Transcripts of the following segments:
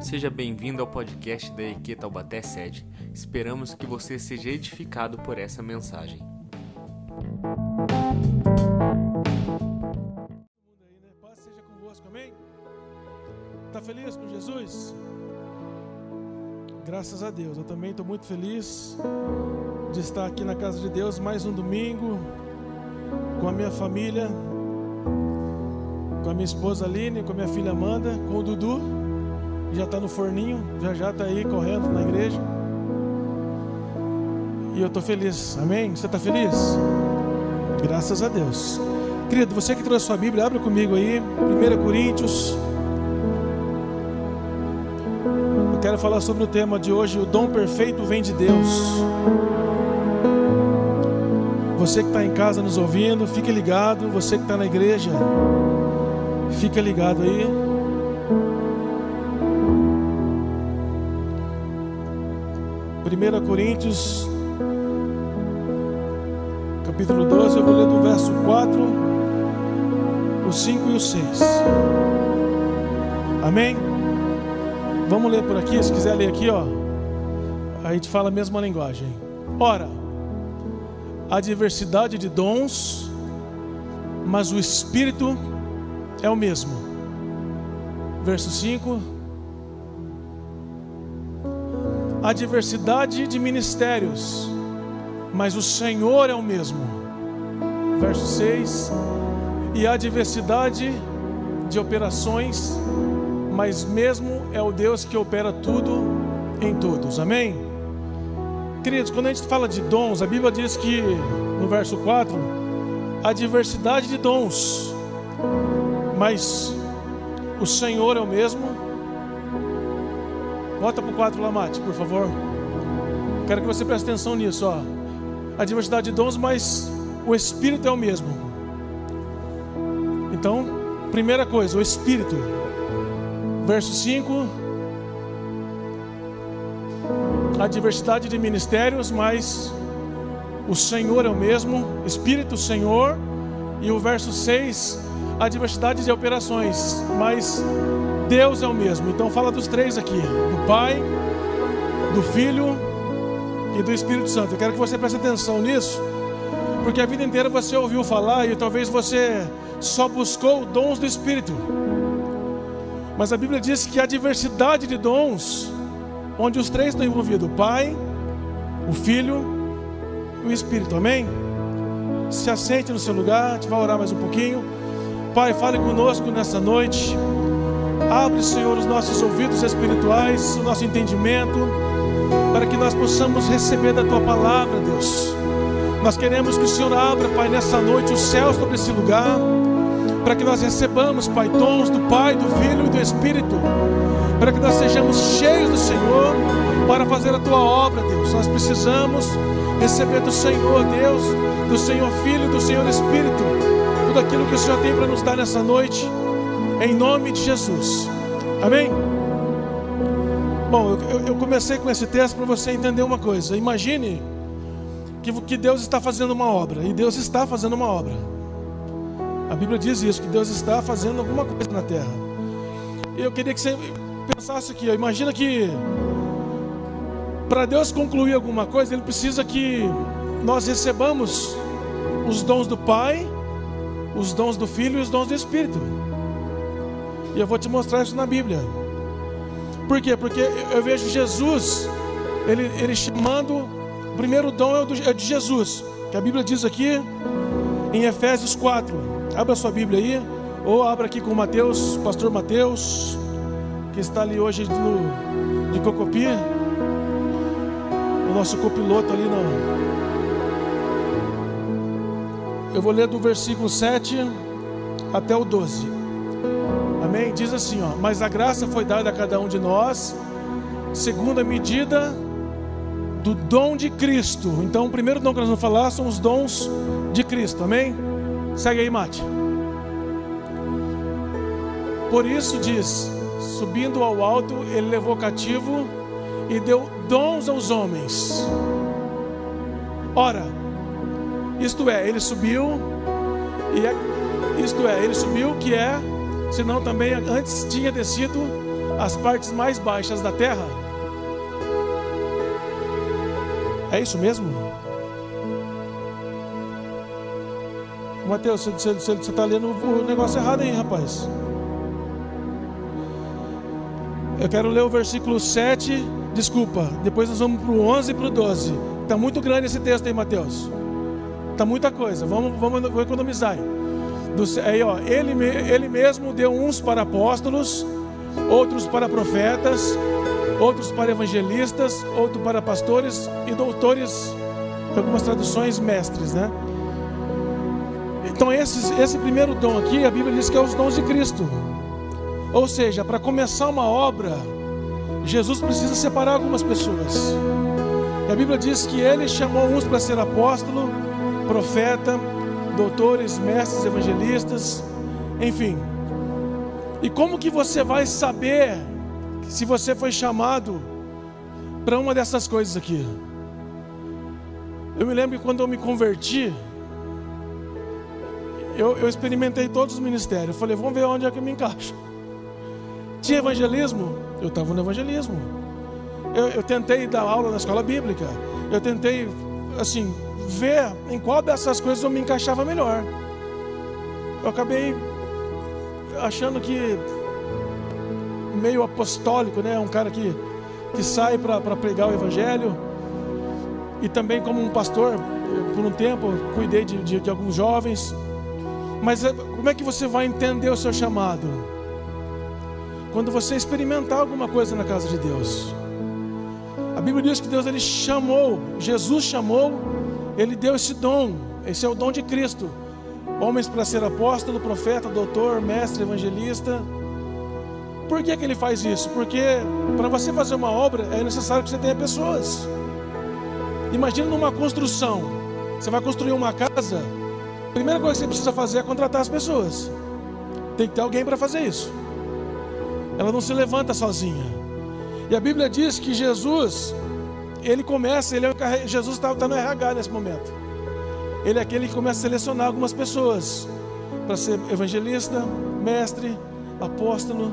Seja bem-vindo ao podcast da EQ Taubaté Sede. Esperamos que você seja edificado por essa mensagem. Paz seja convosco, amém? Está feliz com Jesus? Graças a Deus, eu também estou muito feliz de estar aqui na casa de Deus mais um domingo com a minha família, com a minha esposa Aline, com a minha filha Amanda, com o Dudu, já está no forninho, já já está aí correndo na igreja. E eu estou feliz, amém? Você está feliz? Graças a Deus. Querido, você que trouxe sua Bíblia, abre comigo aí, 1 Coríntios. Eu quero falar sobre o tema de hoje: o dom perfeito vem de Deus. Você que está em casa nos ouvindo, fique ligado. Você que está na igreja, fica ligado aí. Primeira Coríntios, capítulo 12, eu vou ler do verso 4, o 5 e o 6. Amém? Vamos ler por aqui, se quiser ler aqui, ó. A gente fala a mesma linguagem. Ora, a diversidade de dons, mas o Espírito é o mesmo. Verso 5. A diversidade de ministérios, mas o Senhor é o mesmo. Verso 6. E a diversidade de operações, mas mesmo é o Deus que opera tudo em todos. Amém? Queridos, quando a gente fala de dons, a Bíblia diz que no verso 4, a diversidade de dons, mas o Senhor é o mesmo. Volta para o 4 lá, Mate, por favor. Quero que você preste atenção nisso, ó. A diversidade de dons, mas o Espírito é o mesmo. Então, primeira coisa, o Espírito. Verso 5. A diversidade de ministérios, mas o Senhor é o mesmo, Espírito Senhor. E o verso 6, a diversidade de operações, mas Deus é o mesmo. Então fala dos três aqui: do Pai, do Filho e do Espírito Santo. Eu quero que você preste atenção nisso, porque a vida inteira você ouviu falar e talvez você só buscou dons do Espírito. Mas a Bíblia diz que a diversidade de dons, onde os três estão envolvidos: o Pai, o Filho e o Espírito. Amém? Se assente no seu lugar, a gente vai orar mais um pouquinho. Pai, fale conosco nessa noite. Abre, Senhor, os nossos ouvidos espirituais, o nosso entendimento, para que nós possamos receber da tua palavra, Deus. Nós queremos que o Senhor abra, Pai, nessa noite os céus sobre esse lugar, para que nós recebamos, Pai, dons do Pai, do Filho e do Espírito, para que nós sejamos cheios do Senhor para fazer a tua obra, Deus. Nós precisamos receber do Senhor, Deus, do Senhor Filho e do Senhor Espírito, tudo aquilo que o Senhor tem para nos dar nessa noite em nome de Jesus. Amém? Bom, eu, eu comecei com esse texto para você entender uma coisa. Imagine que, que Deus está fazendo uma obra, e Deus está fazendo uma obra. A Bíblia diz isso, que Deus está fazendo alguma coisa na terra. Eu queria que você pensasse aqui, imagina que para Deus concluir alguma coisa, Ele precisa que nós recebamos os dons do Pai, os dons do Filho e os dons do Espírito. E eu vou te mostrar isso na Bíblia. Por quê? Porque eu vejo Jesus, ele, ele chamando, o primeiro dom é, do, é de Jesus, que a Bíblia diz aqui em Efésios 4. Abra sua Bíblia aí, ou abra aqui com Mateus, pastor Mateus, que está ali hoje no, de Cocopi, o nosso copiloto ali no. Eu vou ler do versículo 7 até o 12. Amém? Diz assim, ó: "Mas a graça foi dada a cada um de nós segundo a medida do dom de Cristo". Então, o primeiro dom que nós vamos falar são os dons de Cristo. Amém? Segue aí, Mate. Por isso diz: subindo ao alto, ele levou cativo e deu dons aos homens. Ora, isto é, ele subiu e é, isto é, ele subiu que é, senão também antes tinha descido as partes mais baixas da terra? É isso mesmo? Mateus, você está lendo o negócio errado aí, rapaz. Eu quero ler o versículo 7, desculpa. Depois nós vamos para o 11 e para o 12. Está muito grande esse texto aí, Mateus. Está muita coisa. Vamos, vamos, vamos economizar. Do, aí, ó, ele, ele mesmo deu uns para apóstolos, outros para profetas, outros para evangelistas, outros para pastores e doutores, algumas traduções mestres, né? Então esses, esse primeiro dom aqui, a Bíblia diz que é os dons de Cristo. Ou seja, para começar uma obra, Jesus precisa separar algumas pessoas. E a Bíblia diz que ele chamou uns para ser apóstolo, profeta, doutores, mestres, evangelistas, enfim. E como que você vai saber se você foi chamado para uma dessas coisas aqui? Eu me lembro que quando eu me converti, eu, eu experimentei todos os ministérios. Eu falei, vamos ver onde é que eu me encaixo. Tinha evangelismo? Eu estava no evangelismo. Eu, eu tentei dar aula na escola bíblica. Eu tentei, assim, ver em qual dessas coisas eu me encaixava melhor. Eu acabei achando que meio apostólico, né? Um cara que, que sai para pregar o evangelho. E também como um pastor, por um tempo, cuidei de, de, de alguns jovens. Mas eh, como é que você vai entender o seu chamado? Quando você experimentar alguma coisa na casa de Deus. A Bíblia diz que Deus ele chamou, Jesus chamou ele deu esse dom, esse é o dom de Cristo. Homens para ser apóstolo, profeta, doutor, mestre, evangelista. Por que, que ele faz isso? Porque para você fazer uma obra é necessário que você tenha pessoas. Imagina numa construção. Você vai construir uma casa. A primeira coisa que você precisa fazer é contratar as pessoas. Tem que ter alguém para fazer isso. Ela não se levanta sozinha. E a Bíblia diz que Jesus, ele começa, ele é, Jesus está tá no RH nesse momento. Ele é aquele que começa a selecionar algumas pessoas para ser evangelista, mestre, apóstolo.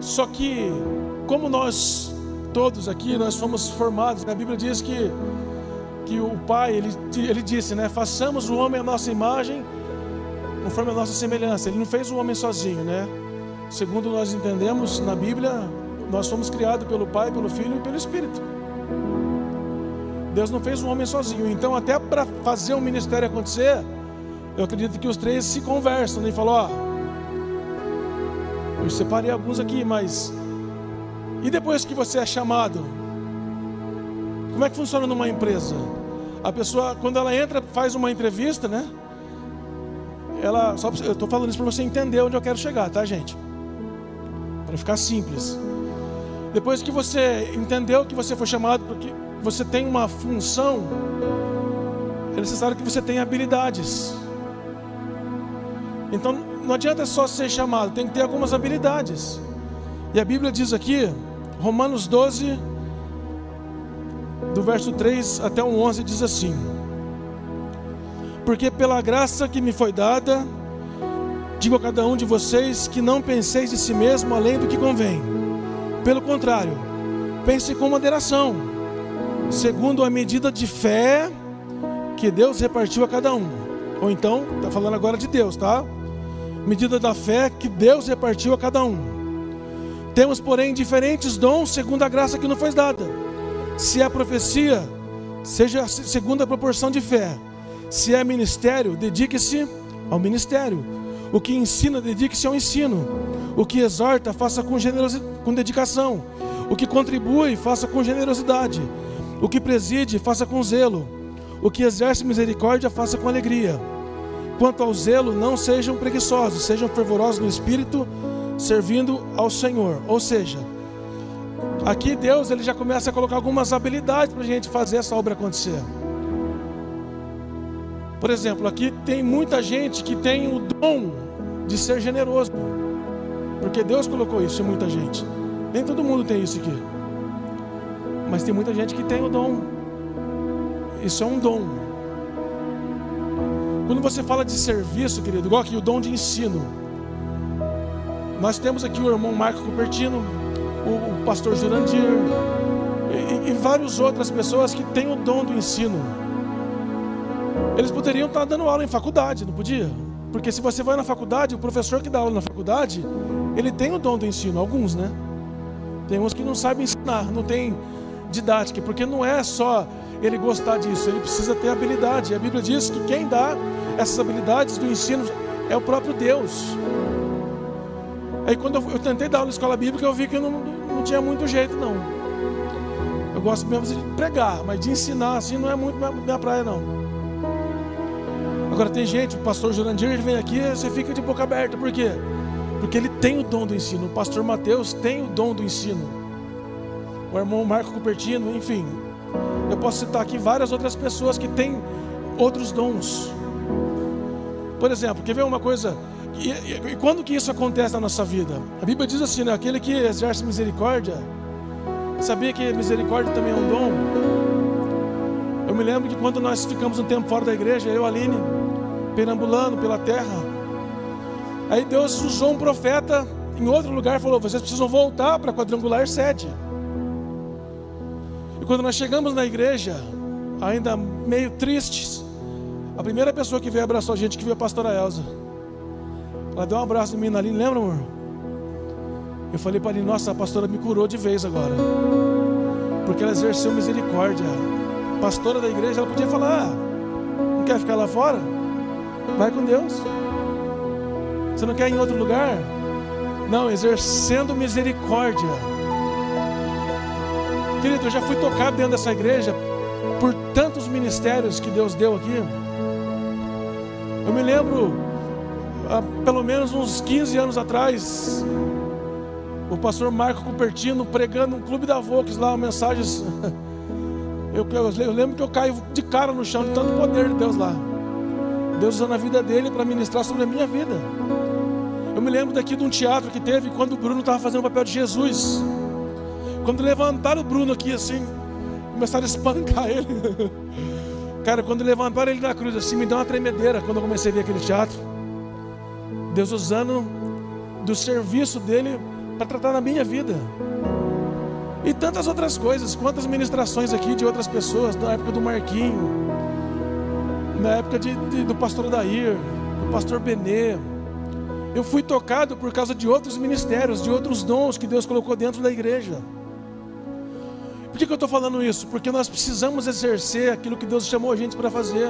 Só que, como nós todos aqui, nós fomos formados, a Bíblia diz que, que o Pai, ele, ele disse, né? Façamos o homem a nossa imagem, conforme a nossa semelhança. Ele não fez o homem sozinho, né? Segundo nós entendemos na Bíblia, nós fomos criados pelo Pai, pelo Filho e pelo Espírito. Deus não fez um homem sozinho. Então, até para fazer o ministério acontecer, eu acredito que os três se conversam e falam: Ó, eu separei alguns aqui, mas. E depois que você é chamado? Como é que funciona numa empresa? A pessoa, quando ela entra, faz uma entrevista, né? Ela, só, eu estou falando isso para você entender onde eu quero chegar, tá, gente? Para ficar simples. Depois que você entendeu que você foi chamado porque você tem uma função, é necessário que você tenha habilidades. Então não adianta só ser chamado, tem que ter algumas habilidades. E a Bíblia diz aqui, Romanos 12, do verso 3 até o 11, diz assim: Porque pela graça que me foi dada, digo a cada um de vocês que não penseis de si mesmo além do que convém pelo contrário, pense com moderação, segundo a medida de fé que Deus repartiu a cada um. Ou então, está falando agora de Deus, tá? Medida da fé que Deus repartiu a cada um. Temos, porém, diferentes dons segundo a graça que nos foi dada. Se é profecia, seja segundo a proporção de fé. Se é ministério, dedique-se ao ministério. O que ensina, dedique-se ao ensino. O que exorta, faça com, com dedicação. O que contribui, faça com generosidade. O que preside, faça com zelo. O que exerce misericórdia, faça com alegria. Quanto ao zelo, não sejam preguiçosos, sejam fervorosos no espírito, servindo ao Senhor. Ou seja, aqui Deus ele já começa a colocar algumas habilidades para a gente fazer essa obra acontecer. Por exemplo, aqui tem muita gente que tem o dom de ser generoso, porque Deus colocou isso em muita gente. Nem todo mundo tem isso aqui, mas tem muita gente que tem o dom. Isso é um dom. Quando você fala de serviço, querido, igual aqui o dom de ensino, Nós temos aqui o irmão Marco Cupertino, o, pastor Jurandir e, e várias outras pessoas que têm o dom do ensino. Eles poderiam estar dando aula em faculdade, não podia? Porque se você vai na faculdade, o professor que dá aula na faculdade, ele tem o dom do ensino, alguns, né? Tem uns que não sabem ensinar, não tem didática, porque não é só ele gostar disso, ele precisa ter habilidade. A Bíblia diz que quem dá essas habilidades do ensino é o próprio Deus. Aí quando eu, eu tentei dar aula na escola bíblica, eu vi que eu não, não tinha muito jeito, não. Eu gosto mesmo de pregar, mas de ensinar assim não é muito minha, minha praia, não. Agora tem gente, o pastor Jurandir ele vem aqui você fica de boca aberta, por quê? Porque ele tem o dom do ensino. O pastor Mateus tem o dom do ensino. O irmão Marco Cupertino, enfim. Eu posso citar aqui várias outras pessoas que têm outros dons. Por exemplo, quer ver uma coisa? E, e, e, quando que isso acontece na nossa vida? A Bíblia diz assim, né? Aquele que exerce misericórdia, sabia que misericórdia também é um dom? Eu me lembro que quando nós ficamos um tempo fora da igreja, eu, Aline, perambulando pela terra. Aí Deus usou um profeta em outro lugar falou: vocês precisam voltar para quadrangular sede. E quando nós chegamos na igreja, ainda meio tristes, a primeira pessoa que veio abraçar a gente que veio a pastora Elza. Ela deu um abraço em mim Aline, lembra, amor? Eu falei para ele, nossa, a pastora me curou de vez agora. Porque ela exerceu misericórdia. Pastora da igreja, ela podia falar, ah, não quer ficar lá fora? Vai com Deus. Você não quer ir em outro lugar? Não, exercendo misericórdia. Querido, eu já fui tocado dentro dessa igreja por tantos ministérios que Deus deu aqui. Eu me lembro, há pelo menos uns 15 anos atrás, o pastor Marco Cupertino pregando um clube da Vox lá, mensagens. Eu, eu, eu lembro que eu caio de cara no chão de tanto poder de Deus lá. Deus usando a vida dele para ministrar sobre a minha vida. Eu me lembro daqui de um teatro que teve quando o Bruno estava fazendo o papel de Jesus. Quando levantaram o Bruno aqui assim, começaram a espancar ele. Cara, quando levantaram ele na cruz assim, me deu uma tremedeira quando eu comecei a ver aquele teatro. Deus usando do serviço dele para tratar na minha vida. E tantas outras coisas, quantas ministrações aqui de outras pessoas, na época do Marquinho, na época de, de, do pastor Dair, do pastor Benê. Eu fui tocado por causa de outros ministérios, de outros dons que Deus colocou dentro da igreja. Por que, que eu estou falando isso? Porque nós precisamos exercer aquilo que Deus chamou a gente para fazer.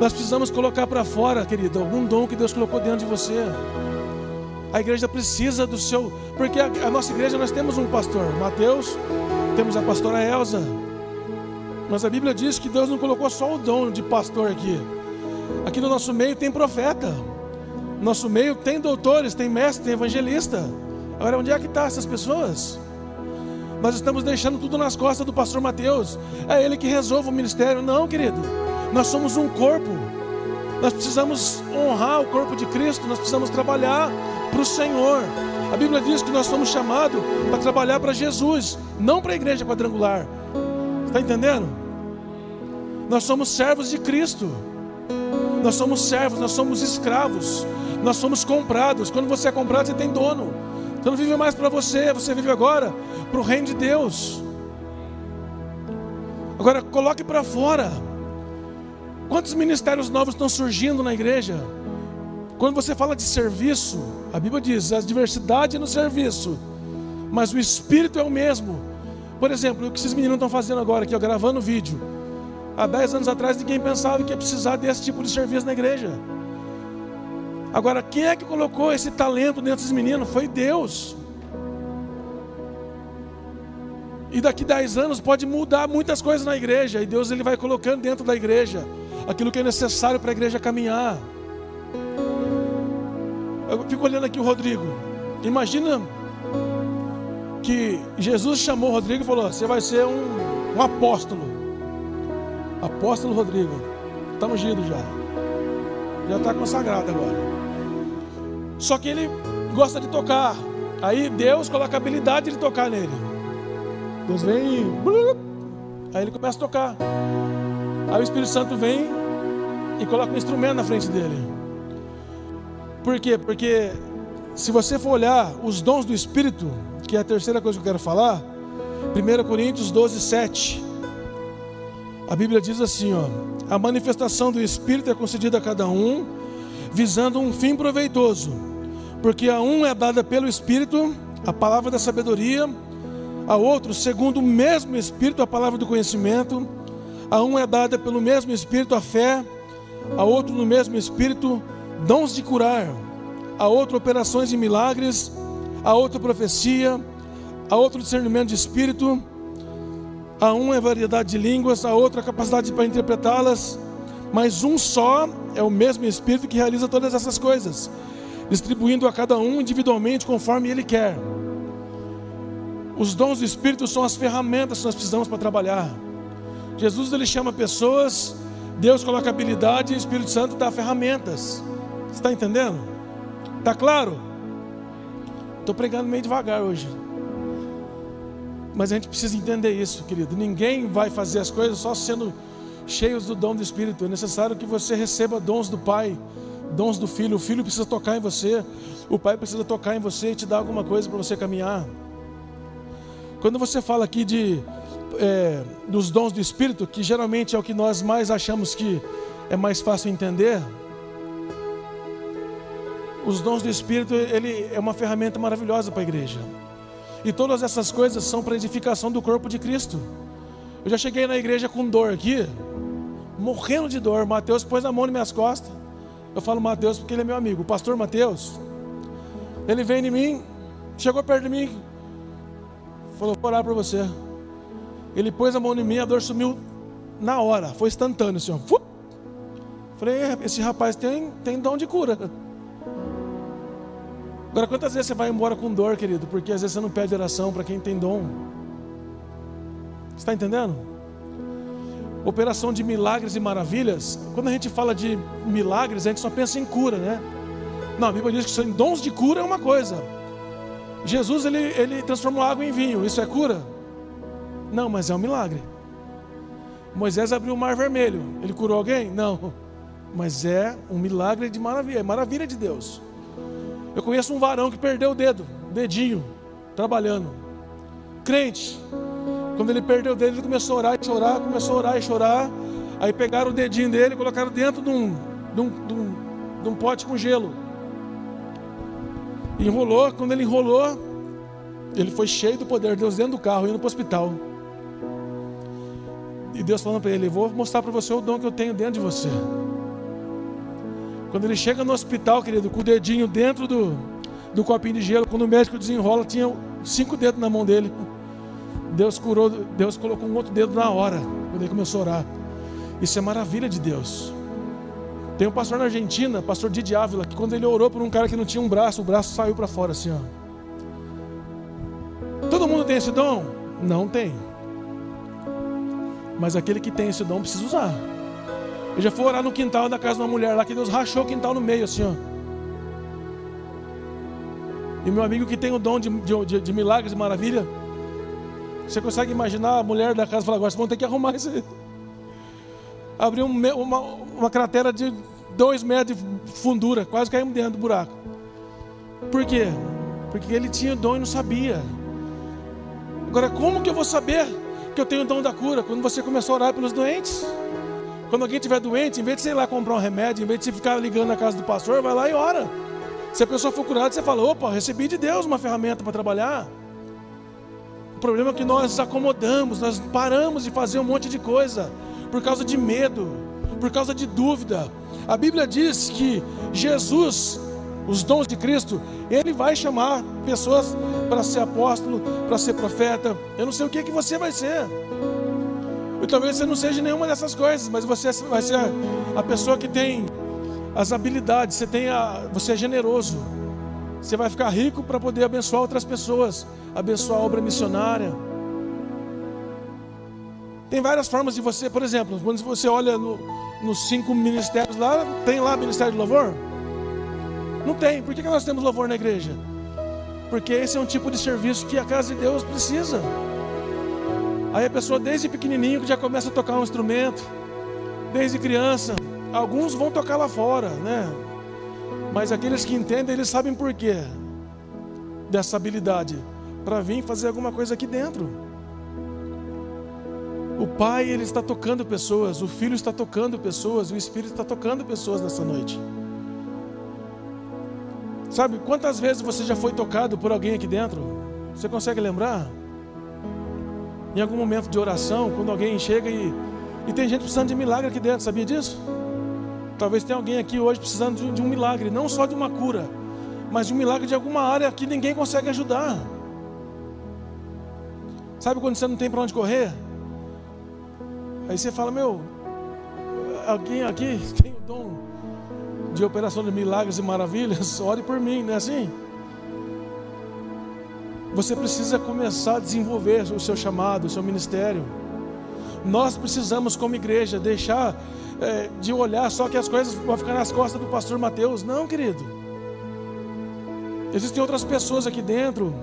Nós precisamos colocar para fora, querido, algum dom que Deus colocou dentro de você. A igreja precisa do seu. Porque a, a nossa igreja nós temos um pastor, Mateus, temos a pastora Elza, mas a Bíblia diz que Deus não colocou só o dom de pastor aqui. Aqui no nosso meio tem profeta. No nosso meio tem doutores, tem mestre, tem evangelista. Agora, onde é que estão tá essas pessoas? Nós estamos deixando tudo nas costas do pastor Mateus. É ele que resolve o ministério. Não, querido. Nós somos um corpo. Nós precisamos honrar o corpo de Cristo. Nós precisamos trabalhar para o Senhor. A Bíblia diz que nós somos chamados para trabalhar para Jesus, não para a igreja quadrangular. Está entendendo? Nós somos servos de Cristo. Nós somos servos, nós somos escravos. Nós somos comprados. Quando você é comprado, você tem dono. Você não vive mais para você, você vive agora para o reino de Deus. Agora coloque para fora. Quantos ministérios novos estão surgindo na igreja? Quando você fala de serviço, a Bíblia diz: a diversidade no serviço, mas o espírito é o mesmo. Por exemplo, o que esses meninos estão fazendo agora aqui, ó, gravando vídeo. Há dez anos atrás ninguém pensava que ia precisar desse tipo de serviço na igreja. Agora, quem é que colocou esse talento dentro desses meninos? Foi Deus. E daqui dez anos pode mudar muitas coisas na igreja. E Deus ele vai colocando dentro da igreja aquilo que é necessário para a igreja caminhar. Eu fico olhando aqui o Rodrigo. Imagina que Jesus chamou o Rodrigo e falou: Você vai ser um, um apóstolo. Apóstolo Rodrigo. Está ungido já. Já está consagrado agora. Só que ele gosta de tocar. Aí Deus coloca a habilidade de tocar nele. Deus vem e. Aí ele começa a tocar. Aí o Espírito Santo vem e coloca um instrumento na frente dele. Por quê? Porque se você for olhar os dons do Espírito, que é a terceira coisa que eu quero falar, 1 Coríntios 12, 7. A Bíblia diz assim: ó, a manifestação do Espírito é concedida a cada um, visando um fim proveitoso, porque a um é dada pelo Espírito a palavra da sabedoria, a outro, segundo o mesmo Espírito, a palavra do conhecimento, a um é dada pelo mesmo Espírito a fé, a outro, no mesmo Espírito, dons de curar, a outro, operações de milagres, a outro, profecia, a outro, discernimento de espírito, a um é variedade de línguas, a outro, a capacidade para interpretá-las, mas um só é o mesmo Espírito que realiza todas essas coisas, distribuindo a cada um individualmente conforme ele quer. Os dons do Espírito são as ferramentas que nós precisamos para trabalhar. Jesus ele chama pessoas, Deus coloca habilidade e o Espírito Santo dá ferramentas. Está entendendo? Está claro? Estou pregando meio devagar hoje. Mas a gente precisa entender isso, querido. Ninguém vai fazer as coisas só sendo cheios do dom do Espírito. É necessário que você receba dons do Pai, dons do Filho. O Filho precisa tocar em você, o Pai precisa tocar em você e te dar alguma coisa para você caminhar. Quando você fala aqui de é, dos dons do Espírito, que geralmente é o que nós mais achamos que é mais fácil entender, os dons do Espírito ele é uma ferramenta maravilhosa para a igreja. E todas essas coisas são para edificação do corpo de Cristo. Eu já cheguei na igreja com dor aqui, morrendo de dor. Mateus pôs a mão nas minhas costas. Eu falo Mateus porque ele é meu amigo. O pastor Mateus, ele veio em mim, chegou perto de mim, falou: Vou orar para você. Ele pôs a mão em mim, a dor sumiu na hora, foi instantâneo, senhor. Falei: é, Esse rapaz tem, tem dom de cura. Agora, quantas vezes você vai embora com dor, querido? Porque às vezes você não pede oração para quem tem dom. Está entendendo? Operação de milagres e maravilhas. Quando a gente fala de milagres, a gente só pensa em cura, né? Não, a Bíblia diz que são dons de cura é uma coisa. Jesus ele, ele transformou água em vinho. Isso é cura? Não, mas é um milagre. Moisés abriu o mar vermelho. Ele curou alguém? Não. Mas é um milagre de maravilha, é maravilha de Deus. Eu conheço um varão que perdeu o dedo, dedinho, trabalhando. Crente. Quando ele perdeu o dedo, ele começou a orar e chorar, começou a orar e chorar. Aí pegaram o dedinho dele e colocaram dentro de um, de um, de um, de um pote com gelo. Enrolou, quando ele enrolou, ele foi cheio do poder de Deus dentro do carro, indo para o hospital. E Deus falando para ele: Vou mostrar para você o dom que eu tenho dentro de você. Quando ele chega no hospital, querido, com o dedinho dentro do, do copinho de gelo, quando o médico desenrola, tinha cinco dedos na mão dele. Deus curou, Deus colocou um outro dedo na hora, quando ele começou a orar. Isso é maravilha de Deus. Tem um pastor na Argentina, pastor Didi Ávila, que quando ele orou por um cara que não tinha um braço, o braço saiu para fora assim, ó. Todo mundo tem esse dom? Não tem. Mas aquele que tem esse dom precisa usar. Eu já fui orar no quintal da casa de uma mulher lá que Deus rachou o quintal no meio, assim, ó. E meu amigo que tem o dom de, de, de milagres e maravilha, você consegue imaginar a mulher da casa falar: agora vocês vão ter que arrumar isso. Abriu uma, uma, uma cratera de dois metros de fundura, quase caímos dentro do buraco. Por quê? Porque ele tinha dom e não sabia. Agora, como que eu vou saber que eu tenho o dom da cura? Quando você começou a orar pelos doentes. Quando alguém estiver doente, em vez de você ir lá comprar um remédio, em vez de você ficar ligando na casa do pastor, vai lá e ora. Se a pessoa for curada, você fala: opa, recebi de Deus uma ferramenta para trabalhar. O problema é que nós acomodamos, nós paramos de fazer um monte de coisa por causa de medo, por causa de dúvida. A Bíblia diz que Jesus, os dons de Cristo, Ele vai chamar pessoas para ser apóstolo, para ser profeta. Eu não sei o que, que você vai ser. E talvez você não seja nenhuma dessas coisas, mas você vai ser a pessoa que tem as habilidades, você, tem a, você é generoso. Você vai ficar rico para poder abençoar outras pessoas, abençoar a obra missionária. Tem várias formas de você, por exemplo, quando você olha no, nos cinco ministérios lá, tem lá ministério de louvor? Não tem. Por que nós temos louvor na igreja? Porque esse é um tipo de serviço que a casa de Deus precisa. Aí a pessoa desde pequenininho que já começa a tocar um instrumento, desde criança. Alguns vão tocar lá fora, né? Mas aqueles que entendem, eles sabem por quê. dessa habilidade para vir fazer alguma coisa aqui dentro. O Pai, ele está tocando pessoas, o Filho está tocando pessoas, o Espírito está tocando pessoas nessa noite. Sabe, quantas vezes você já foi tocado por alguém aqui dentro? Você consegue lembrar? Em algum momento de oração, quando alguém chega e, e tem gente precisando de milagre aqui dentro, sabia disso? Talvez tenha alguém aqui hoje precisando de, de um milagre, não só de uma cura, mas de um milagre de alguma área que ninguém consegue ajudar. Sabe quando você não tem para onde correr? Aí você fala, meu, alguém aqui tem o dom de operação de milagres e maravilhas, ore por mim, não é assim? Você precisa começar a desenvolver o seu chamado, o seu ministério. Nós precisamos, como igreja, deixar é, de olhar só que as coisas vão ficar nas costas do pastor Mateus. Não, querido. Existem outras pessoas aqui dentro.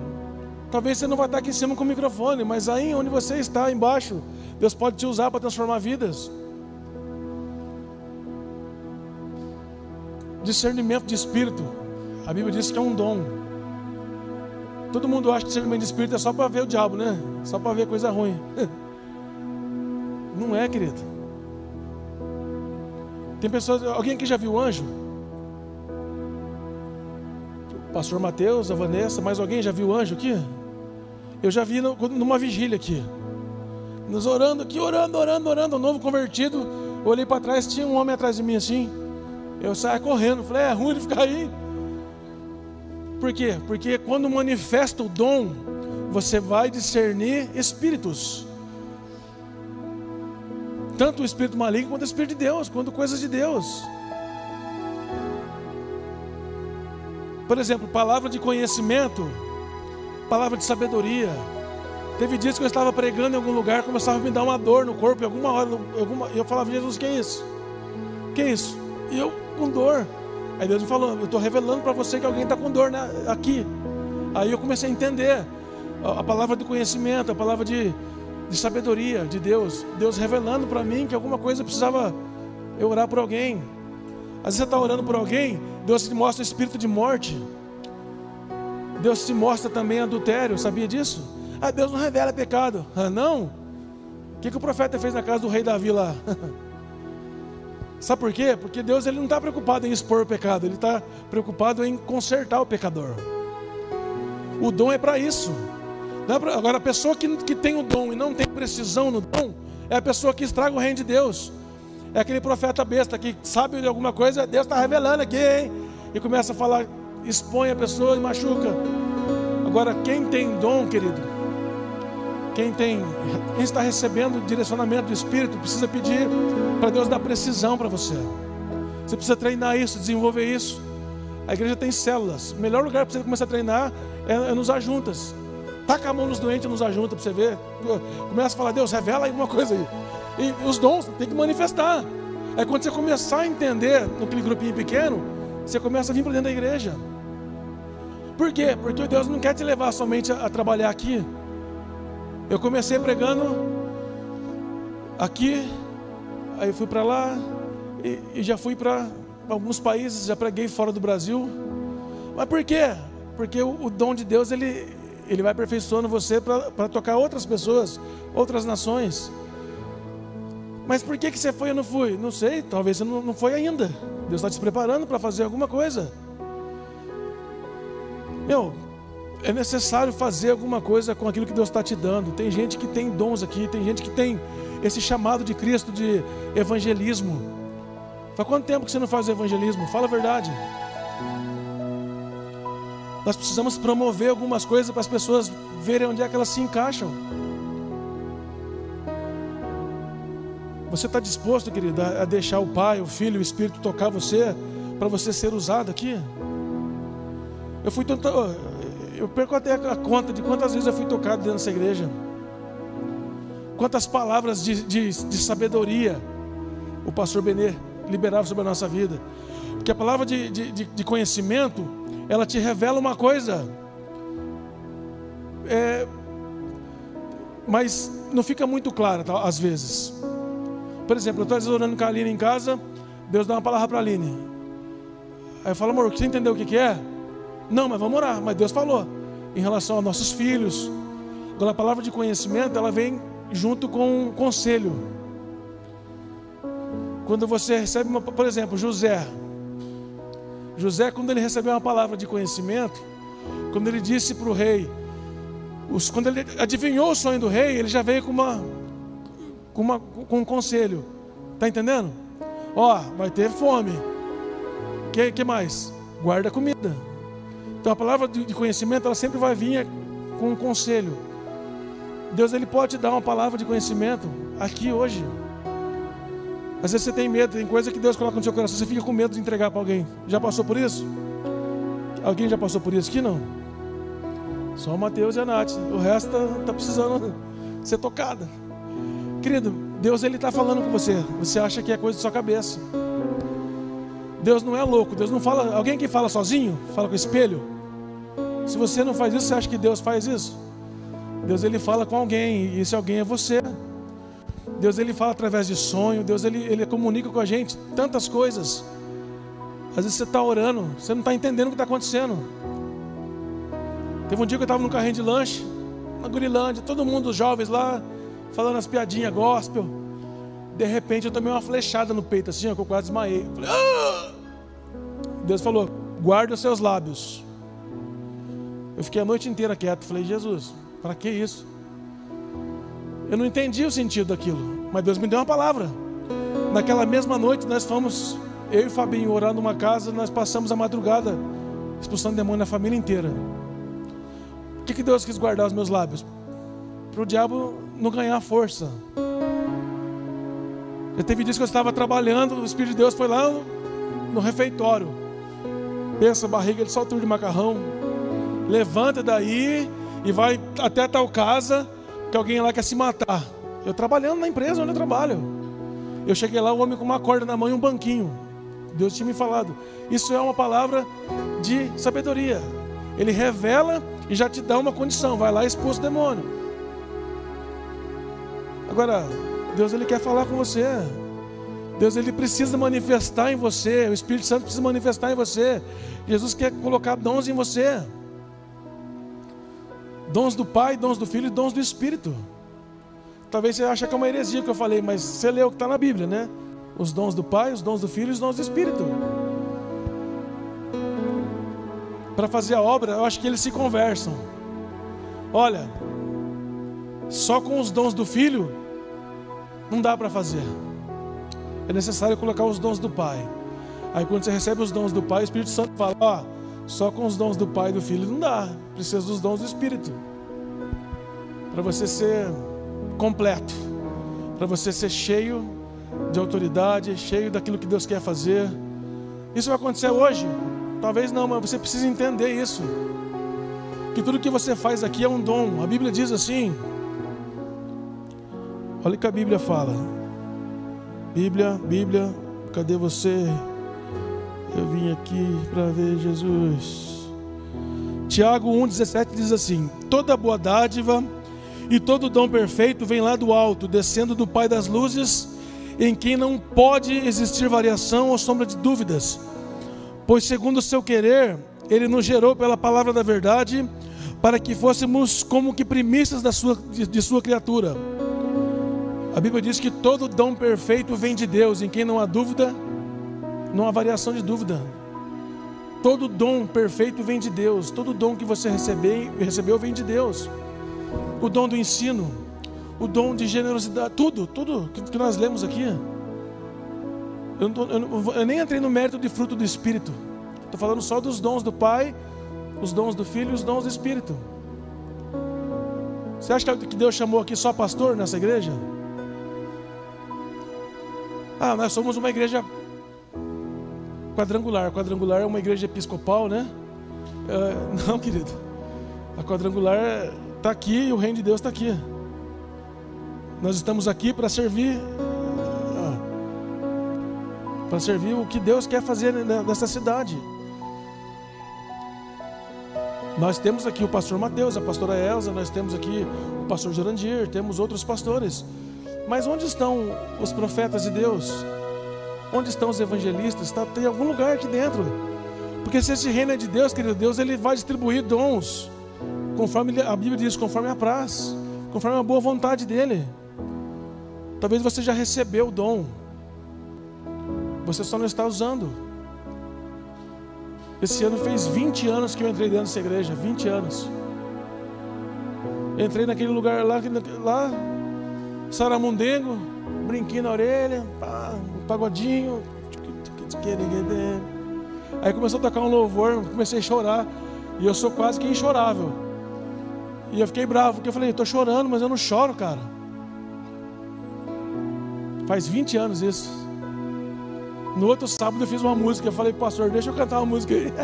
Talvez você não vai estar aqui em cima com o microfone, mas aí onde você está, embaixo, Deus pode te usar para transformar vidas. Discernimento de espírito. A Bíblia diz que é um dom. Todo mundo acha que discernimento de espírito é só para ver o diabo, né? Só para ver coisa ruim. Não é, querido. Tem pessoas. Alguém aqui já viu anjo? O pastor Mateus, a Vanessa, mais alguém já viu anjo aqui? Eu já vi numa vigília aqui. Nos orando aqui, orando, orando, orando, um novo convertido. Olhei para trás, tinha um homem atrás de mim assim. Eu saia correndo, falei, é ruim ele ficar aí. Por quê? Porque quando manifesta o dom, você vai discernir espíritos. Tanto o espírito maligno quanto o espírito de Deus, quanto coisas de Deus. Por exemplo, palavra de conhecimento, palavra de sabedoria, Teve dias que eu estava pregando em algum lugar, começava a me dar uma dor no corpo, em alguma hora, alguma, eu falava, Jesus, que é isso? Que é isso? E eu com dor. Aí Deus me falou, eu estou revelando para você que alguém está com dor né, aqui. Aí eu comecei a entender a, a palavra de conhecimento, a palavra de, de sabedoria de Deus. Deus revelando para mim que alguma coisa precisava eu orar por alguém. Às vezes você está orando por alguém, Deus te mostra o espírito de morte. Deus te mostra também adultério, sabia disso? Ah, Deus não revela pecado. Ah, não? O que, que o profeta fez na casa do rei Davi lá? Sabe por quê? Porque Deus ele não está preocupado em expor o pecado, Ele está preocupado em consertar o pecador. O dom é para isso. É. Agora, a pessoa que, que tem o dom e não tem precisão no dom, é a pessoa que estraga o reino de Deus. É aquele profeta besta que sabe de alguma coisa, Deus está revelando aqui, hein? E começa a falar, expõe a pessoa e machuca. Agora, quem tem dom, querido, quem tem, quem está recebendo direcionamento do Espírito, precisa pedir para Deus dar precisão para você. Você precisa treinar isso, desenvolver isso. A igreja tem células. O melhor lugar para você começar a treinar é, é nos ajuntas. Taca a mão nos doentes nos ajunta para você ver. Começa a falar, Deus, revela alguma coisa aí. E os dons tem que manifestar. É quando você começar a entender naquele grupinho pequeno, você começa a vir para dentro da igreja. Por quê? Porque Deus não quer te levar somente a, a trabalhar aqui. Eu comecei pregando aqui, aí fui para lá e, e, já fui para alguns países, já preguei fora do Brasil. Mas por quê? Porque o, o dom de Deus ele, ele vai aperfeiçoando você para tocar outras pessoas, outras nações. Mas por que, que você foi e não fui? Não sei, talvez você não, não foi ainda. Deus está te preparando para fazer alguma coisa. Meu, é necessário fazer alguma coisa com aquilo que Deus está te dando. Tem gente que tem dons aqui, tem gente que tem esse chamado de Cristo de evangelismo. Faz quanto tempo que você não faz evangelismo? Fala a verdade. Nós precisamos promover algumas coisas para as pessoas verem onde é que elas se encaixam. Você está disposto, querida, a deixar o Pai, o Filho, o Espírito tocar você para você ser usado aqui? Eu fui tanto eu perco até a conta de quantas vezes eu fui tocado dentro dessa igreja. Quantas palavras de, de, de sabedoria o pastor Benê liberava sobre a nossa vida. Porque a palavra de, de, de conhecimento, ela te revela uma coisa. É, mas não fica muito clara tá, às vezes. Por exemplo, eu estou orando com a Aline em casa, Deus dá uma palavra para a Aline. Aí eu falo, amor, você entendeu o que, que é? Não, mas vamos orar. Mas Deus falou. em relação aos nossos filhos. Agora, a palavra de conhecimento, ela vem junto com um conselho. Quando você recebe uma, por exemplo, José. José, quando ele recebeu uma palavra de conhecimento, quando ele disse para o rei, os, quando ele adivinhou o sonho do rei, ele já veio com uma, com, uma, com um conselho. Tá entendendo? Ó, vai ter fome. Que, que mais? Guarda comida. Então a palavra de conhecimento, ela sempre vai vir com um conselho. Deus ele pode te dar uma palavra de conhecimento aqui hoje. Às vezes você tem medo, tem coisa que Deus coloca no seu coração, você fica com medo de entregar para alguém. Já passou por isso? Alguém já passou por isso aqui não? Só o Mateus e a Nath. O resto está tá precisando ser tocada. Querido, Deus ele está falando com você. Você acha que é coisa da sua cabeça. Deus não é louco. Deus não fala. Alguém que fala sozinho, fala com o espelho. Se você não faz isso, você acha que Deus faz isso? Deus ele fala com alguém e esse alguém é você. Deus ele fala através de sonho. Deus ele, ele comunica com a gente tantas coisas. Às vezes você está orando, você não está entendendo o que está acontecendo. Teve um dia que eu estava no carrinho de lanche, na Gurilândia, todo mundo, os jovens lá, falando as piadinhas gospel. De repente eu tomei uma flechada no peito, assim, ó, que eu quase desmaiei. Falei, ah! Deus falou: guarda os seus lábios. Eu fiquei a noite inteira quieto. Falei, Jesus, para que isso? Eu não entendi o sentido daquilo, mas Deus me deu uma palavra. Naquela mesma noite nós fomos, eu e Fabinho, orando numa casa, nós passamos a madrugada expulsando demônio na família inteira que, que Deus quis guardar os meus lábios? Para o diabo não ganhar força. Já teve dias que eu estava trabalhando, o Espírito de Deus foi lá no refeitório. Pensa, barriga, ele solta de macarrão. Levanta daí e vai até tal casa que alguém lá quer se matar. Eu trabalhando na empresa onde eu trabalho. Eu cheguei lá, o homem com uma corda na mão e um banquinho. Deus tinha me falado. Isso é uma palavra de sabedoria. Ele revela e já te dá uma condição, vai lá e expulsa o demônio. Agora, Deus ele quer falar com você. Deus ele precisa manifestar em você, o Espírito Santo precisa manifestar em você. Jesus quer colocar dons em você. Dons do Pai, dons do Filho e dons do Espírito. Talvez você ache que é uma heresia que eu falei, mas você leu o que está na Bíblia, né? Os dons do Pai, os dons do Filho e os dons do Espírito para fazer a obra, eu acho que eles se conversam. Olha, só com os dons do filho não dá para fazer. É necessário colocar os dons do Pai. Aí quando você recebe os dons do Pai, o Espírito Santo fala: ó, só com os dons do Pai e do Filho não dá. Precisa dos dons do Espírito. Para você ser completo. Para você ser cheio de autoridade, cheio daquilo que Deus quer fazer. Isso vai acontecer hoje. Talvez não, mas você precisa entender isso. Que tudo que você faz aqui é um dom. A Bíblia diz assim. Olha o que a Bíblia fala. Bíblia, Bíblia, cadê você? Eu vim aqui para ver Jesus. Tiago 1,17 diz assim: Toda boa dádiva e todo dom perfeito vem lá do alto, descendo do Pai das luzes, em quem não pode existir variação ou sombra de dúvidas Pois, segundo o seu querer, ele nos gerou pela palavra da verdade, para que fôssemos como que primícias da sua, de, de sua criatura. A Bíblia diz que todo dom perfeito vem de Deus, em quem não há dúvida, não há variação de dúvida. Todo dom perfeito vem de Deus, todo dom que você recebeu, recebeu vem de Deus. O dom do ensino, o dom de generosidade, tudo, tudo que nós lemos aqui. Eu, tô, eu, não, eu nem entrei no mérito de fruto do Espírito. Estou falando só dos dons do Pai, os dons do Filho e os dons do Espírito. Você acha que Deus chamou aqui só pastor nessa igreja? Ah, nós somos uma igreja quadrangular. Quadrangular é uma igreja episcopal, né? Uh, não, querido. A quadrangular está aqui e o reino de Deus está aqui. Nós estamos aqui para servir para servir o que Deus quer fazer nessa cidade. Nós temos aqui o pastor Mateus, a pastora Elza, nós temos aqui o pastor Jurandir, temos outros pastores. Mas onde estão os profetas de Deus? Onde estão os evangelistas? Está, tem algum lugar aqui dentro. Porque se esse reino é de Deus, querido Deus, ele vai distribuir dons conforme a Bíblia diz, conforme a praz, conforme a boa vontade dele. Talvez você já recebeu o dom, você só não está usando. Esse ano fez 20 anos que eu entrei dentro dessa igreja, 20 anos. Entrei naquele lugar lá, lá Saramundengo, brinquinho na orelha, pá, um pagodinho. Aí começou a tocar um louvor, comecei a chorar. E eu sou quase que inchorável. E eu fiquei bravo, porque eu falei, estou chorando, mas eu não choro, cara. Faz 20 anos isso. No outro sábado eu fiz uma música, eu falei, pastor, deixa eu cantar uma música aí.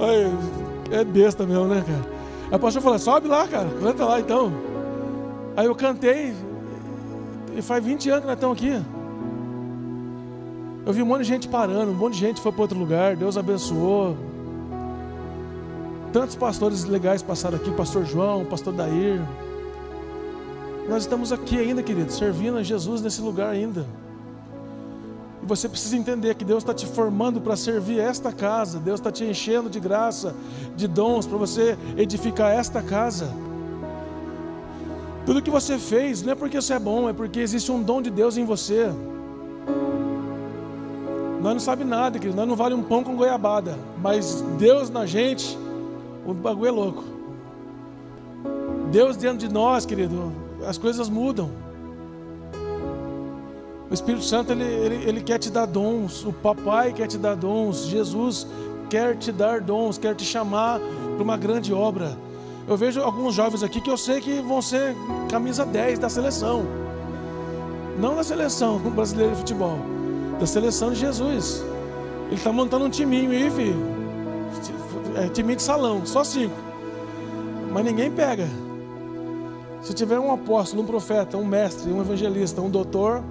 aí é besta mesmo, né, cara? Aí o pastor falou, sobe lá, cara, canta lá então. Aí eu cantei, e faz 20 anos que nós estamos aqui. Eu vi um monte de gente parando, um monte de gente foi para outro lugar, Deus abençoou. Tantos pastores legais passaram aqui, pastor João, pastor Dair. Nós estamos aqui ainda, querido, servindo a Jesus nesse lugar ainda. E você precisa entender que Deus está te formando para servir esta casa. Deus está te enchendo de graça, de dons para você edificar esta casa. Tudo que você fez não é porque você é bom, é porque existe um dom de Deus em você. Nós não sabemos nada, querido. Nós não vale um pão com goiabada. Mas Deus na gente, o bagulho é louco. Deus dentro de nós, querido, as coisas mudam. O Espírito Santo, ele, ele, ele quer te dar dons. O papai quer te dar dons. Jesus quer te dar dons, quer te chamar para uma grande obra. Eu vejo alguns jovens aqui que eu sei que vão ser camisa 10 da seleção. Não da seleção brasileira de futebol, da seleção de Jesus. Ele está montando um timinho aí, filho. É time de salão, só cinco. Mas ninguém pega. Se tiver um apóstolo, um profeta, um mestre, um evangelista, um doutor,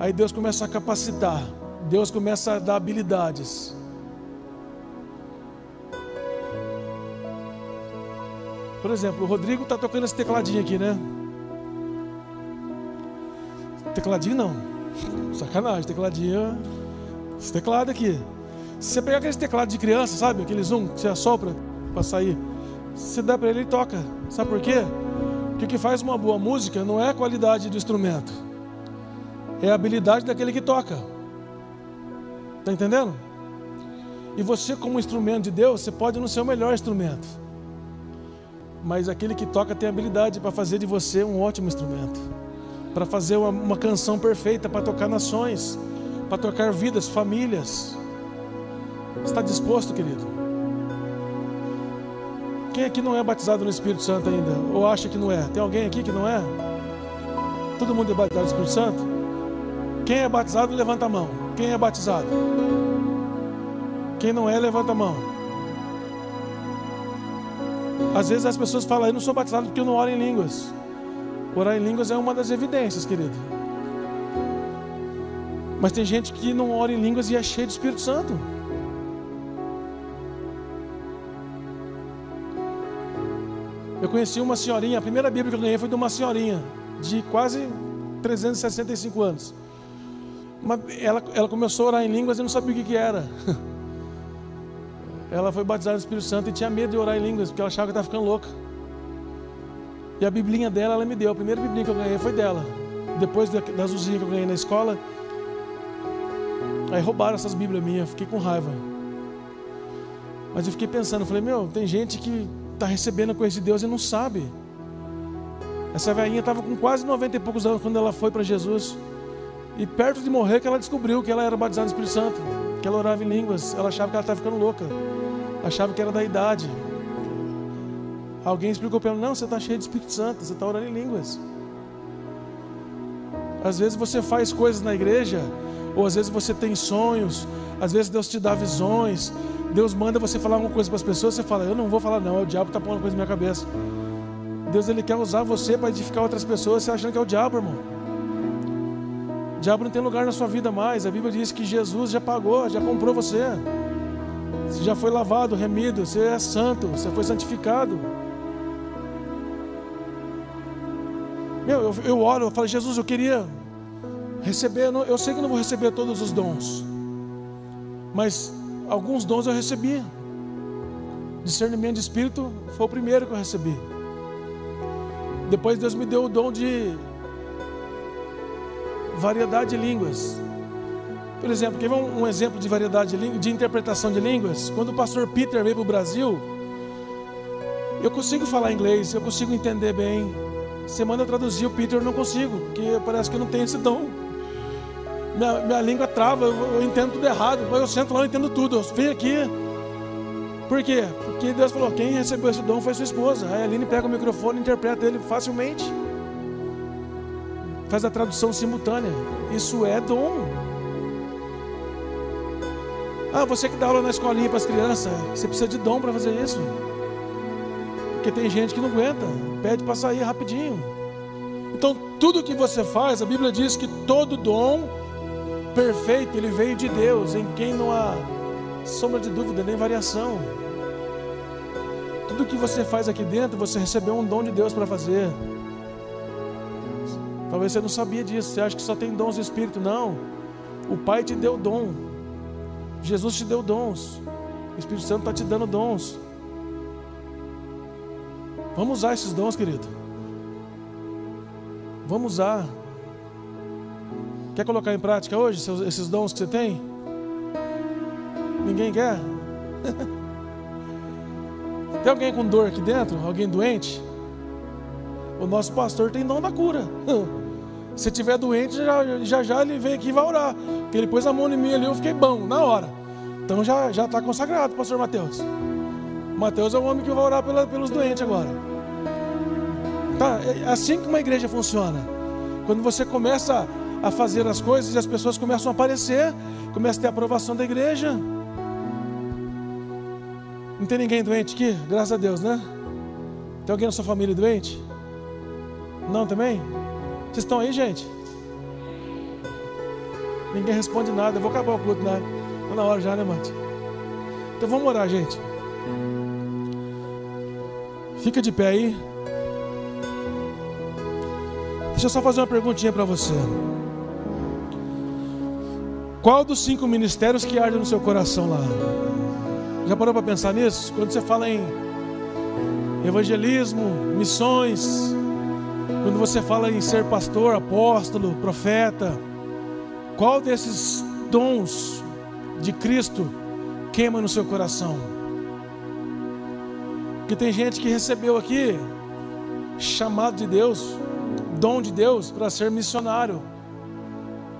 Aí Deus começa a capacitar, Deus começa a dar habilidades. Por exemplo, o Rodrigo está tocando esse tecladinho aqui, né? Tecladinho não. Sacanagem, tecladinho. Esse teclado aqui. Se você pegar aquele teclado de criança, sabe? Aquele zoom que você assopra para sair. Você dá para ele, ele toca. Sabe por quê? Porque o que faz uma boa música não é a qualidade do instrumento é a habilidade daquele que toca. Está entendendo? E você, como instrumento de Deus, você pode não ser o melhor instrumento. Mas aquele que toca tem habilidade para fazer de você um ótimo instrumento. Para fazer uma, uma canção perfeita, para tocar nações, para tocar vidas, famílias. Está disposto, querido? Quem aqui não é batizado no Espírito Santo ainda? Ou acha que não é? Tem alguém aqui que não é? Todo mundo é batizado no Espírito Santo? Quem é batizado, levanta a mão. Quem é batizado? Quem não é, levanta a mão. Às vezes as pessoas falam, eu não sou batizado porque eu não oro em línguas. Orar em línguas é uma das evidências, querido. Mas tem gente que não ora em línguas e é cheio do Espírito Santo. Eu conheci uma senhorinha, a primeira Bíblia que eu ganhei foi de uma senhorinha, de quase 365 anos. Mas ela, ela começou a orar em línguas e não sabia o que, que era. Ela foi batizada no Espírito Santo e tinha medo de orar em línguas, porque ela achava que estava ficando louca. E a biblinha dela, ela me deu. A primeira biblinha que eu ganhei foi dela. Depois da, azulzinha que eu ganhei na escola, aí roubaram essas bíblias minhas, fiquei com raiva. Mas eu fiquei pensando, falei, meu, tem gente que está recebendo a coisa de Deus e não sabe. Essa velhinha estava com quase 90 e poucos anos quando ela foi para Jesus. E perto de morrer que ela descobriu que ela era batizada no Espírito Santo, que ela orava em línguas, ela achava que ela estava ficando louca, achava que era da idade. Alguém explicou para ela: não, você está cheio de Espírito Santo, você está orando em línguas. Às vezes você faz coisas na igreja, ou às vezes você tem sonhos, às vezes Deus te dá visões, Deus manda você falar alguma coisa para as pessoas, você fala: eu não vou falar, não, é o diabo está pondo coisa na minha cabeça. Deus ele quer usar você para edificar outras pessoas, você achando que é o diabo, irmão. Diabo não tem lugar na sua vida mais. A Bíblia diz que Jesus já pagou, já comprou você. Você já foi lavado, remido, você é santo, você foi santificado. Meu, eu, eu oro, eu falo, Jesus, eu queria receber, eu, eu sei que não vou receber todos os dons, mas alguns dons eu recebi. Discernimento de espírito foi o primeiro que eu recebi. Depois Deus me deu o dom de variedade de línguas. Por exemplo, quer ver um, exemplo de variedade de, de interpretação de línguas? Quando o pastor Peter veio para o Brasil, eu consigo falar inglês, eu consigo entender bem. Semana eu traduzi o Peter, eu não consigo, porque parece que eu não tenho esse dom. Minha, minha língua trava, eu, eu, entendo tudo errado, mas eu sento lá e entendo tudo. Eu venho aqui. Por quê? Porque Deus falou: quem recebeu esse dom foi sua esposa. Aí a Aline pega o microfone e interpreta ele facilmente. Faz a tradução simultânea. Isso é dom. Ah, você que dá aula na escolinha para as crianças, você precisa de dom para fazer isso. Porque tem gente que não aguenta, pede para sair rapidinho. Então, tudo que você faz, a Bíblia diz que todo dom perfeito, ele veio de Deus, em quem não há sombra de dúvida nem variação. Tudo que você faz aqui dentro, você recebeu um dom de Deus para fazer. Talvez você não sabia disso, você acha que só tem dons do Espírito. Não. O Pai te deu dom. Jesus te deu dons. O Espírito Santo está te dando dons. Vamos usar esses dons, querido. Vamos usar. Quer colocar em prática hoje esses dons que você tem? Ninguém quer? tem alguém com dor aqui dentro? Alguém doente? O nosso pastor tem dom da cura. Se tiver doente, já, já já ele vem aqui e vai orar. Porque ele pôs a mão em mim ali, eu fiquei bom, na hora. Então já está consagrado, pastor Mateus. Mateus é o homem que vai orar pela, pelos doentes agora. Tá, é assim que uma igreja funciona. Quando você começa a fazer as coisas e as pessoas começam a aparecer, começa a ter aprovação da igreja. Não tem ninguém doente aqui? Graças a Deus, né? Tem alguém na sua família doente? Não também? Vocês estão aí, gente? Ninguém responde nada. Eu vou acabar o culto, né? Está na hora já, né, Mate? Então vamos orar, gente. Fica de pé aí. Deixa eu só fazer uma perguntinha para você. Qual dos cinco ministérios que arde no seu coração lá? Já parou para pensar nisso? Quando você fala em evangelismo, missões, quando você fala em ser pastor, apóstolo, profeta, qual desses dons de Cristo queima no seu coração? Porque tem gente que recebeu aqui chamado de Deus, dom de Deus para ser missionário,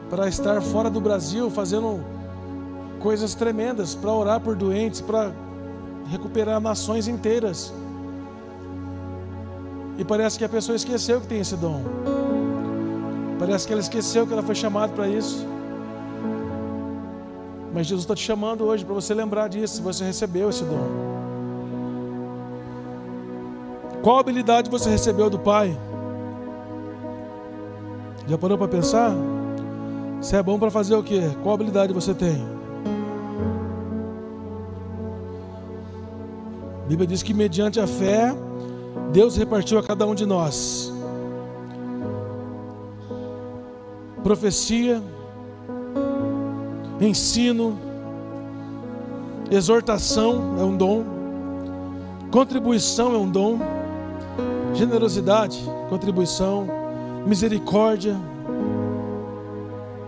para estar fora do Brasil fazendo coisas tremendas, para orar por doentes, para recuperar nações inteiras. E parece que a pessoa esqueceu que tem esse dom. Parece que ela esqueceu que ela foi chamada para isso. Mas Jesus está te chamando hoje para você lembrar disso, você recebeu esse dom. Qual habilidade você recebeu do Pai? Já parou para pensar? Você é bom para fazer o quê? Qual habilidade você tem? A Bíblia diz que mediante a fé Deus repartiu a cada um de nós profecia, ensino, exortação é um dom, contribuição é um dom, generosidade, contribuição, misericórdia.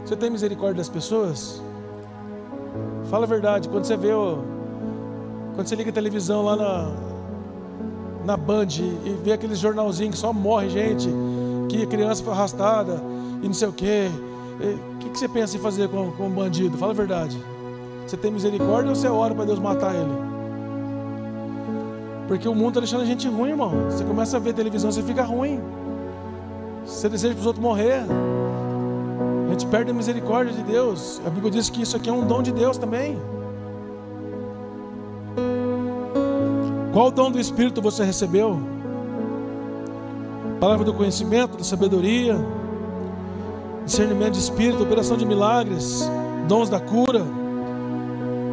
Você tem misericórdia das pessoas? Fala a verdade, quando você vê, quando você liga a televisão lá na, na Band e vê aqueles jornalzinhos que só morre gente, que criança foi arrastada e não sei o quê. O que, que você pensa em fazer com, com um bandido? Fala a verdade. Você tem misericórdia ou você ora para Deus matar ele? Porque o mundo está deixando a gente ruim, irmão. Você começa a ver televisão, você fica ruim. Você deseja para os outros morrer. A gente perde a misericórdia de Deus. A Bíblia diz que isso aqui é um dom de Deus também. Qual dom do Espírito você recebeu? Palavra do conhecimento, da sabedoria, discernimento de espírito, operação de milagres, dons da cura,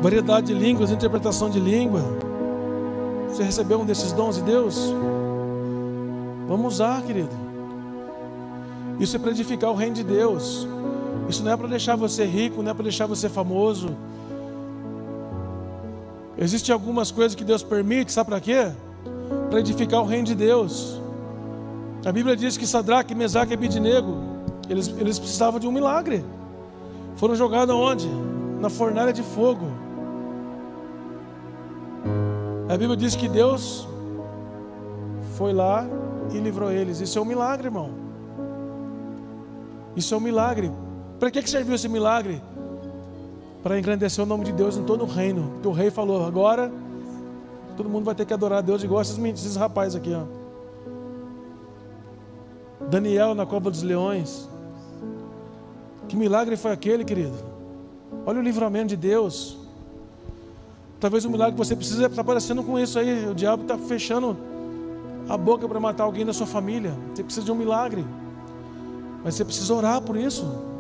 variedade de línguas, interpretação de língua. Você recebeu um desses dons de Deus? Vamos usar, querido. Isso é para edificar o reino de Deus. Isso não é para deixar você rico, não é para deixar você famoso. Existem algumas coisas que Deus permite, sabe para quê? Para edificar o reino de Deus. A Bíblia diz que Sadraque, Mesaque e Abidnego, eles, eles precisavam de um milagre. Foram jogados aonde? Na fornalha de fogo. A Bíblia diz que Deus foi lá e livrou eles. Isso é um milagre, irmão. Isso é um milagre. Para que, que serviu esse milagre? Para engrandecer o nome de Deus em todo o reino. Porque o rei falou: agora todo mundo vai ter que adorar a Deus igual esses, esses rapazes aqui, ó. Daniel na cova dos leões. Que milagre foi aquele, querido? Olha o livramento de Deus. Talvez o milagre que você precisa está parecendo com isso aí. O diabo está fechando a boca para matar alguém da sua família. Você precisa de um milagre. Mas você precisa orar por isso.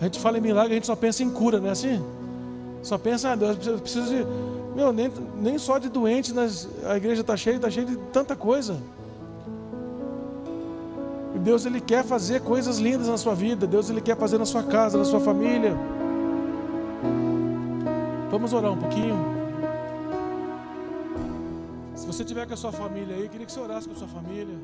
A gente fala em milagre, a gente só pensa em cura, não é assim? Só pensa, ah, Deus precisa de. Meu, nem, nem só de doentes, mas a igreja está cheia, está cheia de tanta coisa. E Deus ele quer fazer coisas lindas na sua vida. Deus ele quer fazer na sua casa, na sua família. Vamos orar um pouquinho. Se você tiver com a sua família aí, queria que você orasse com a sua família.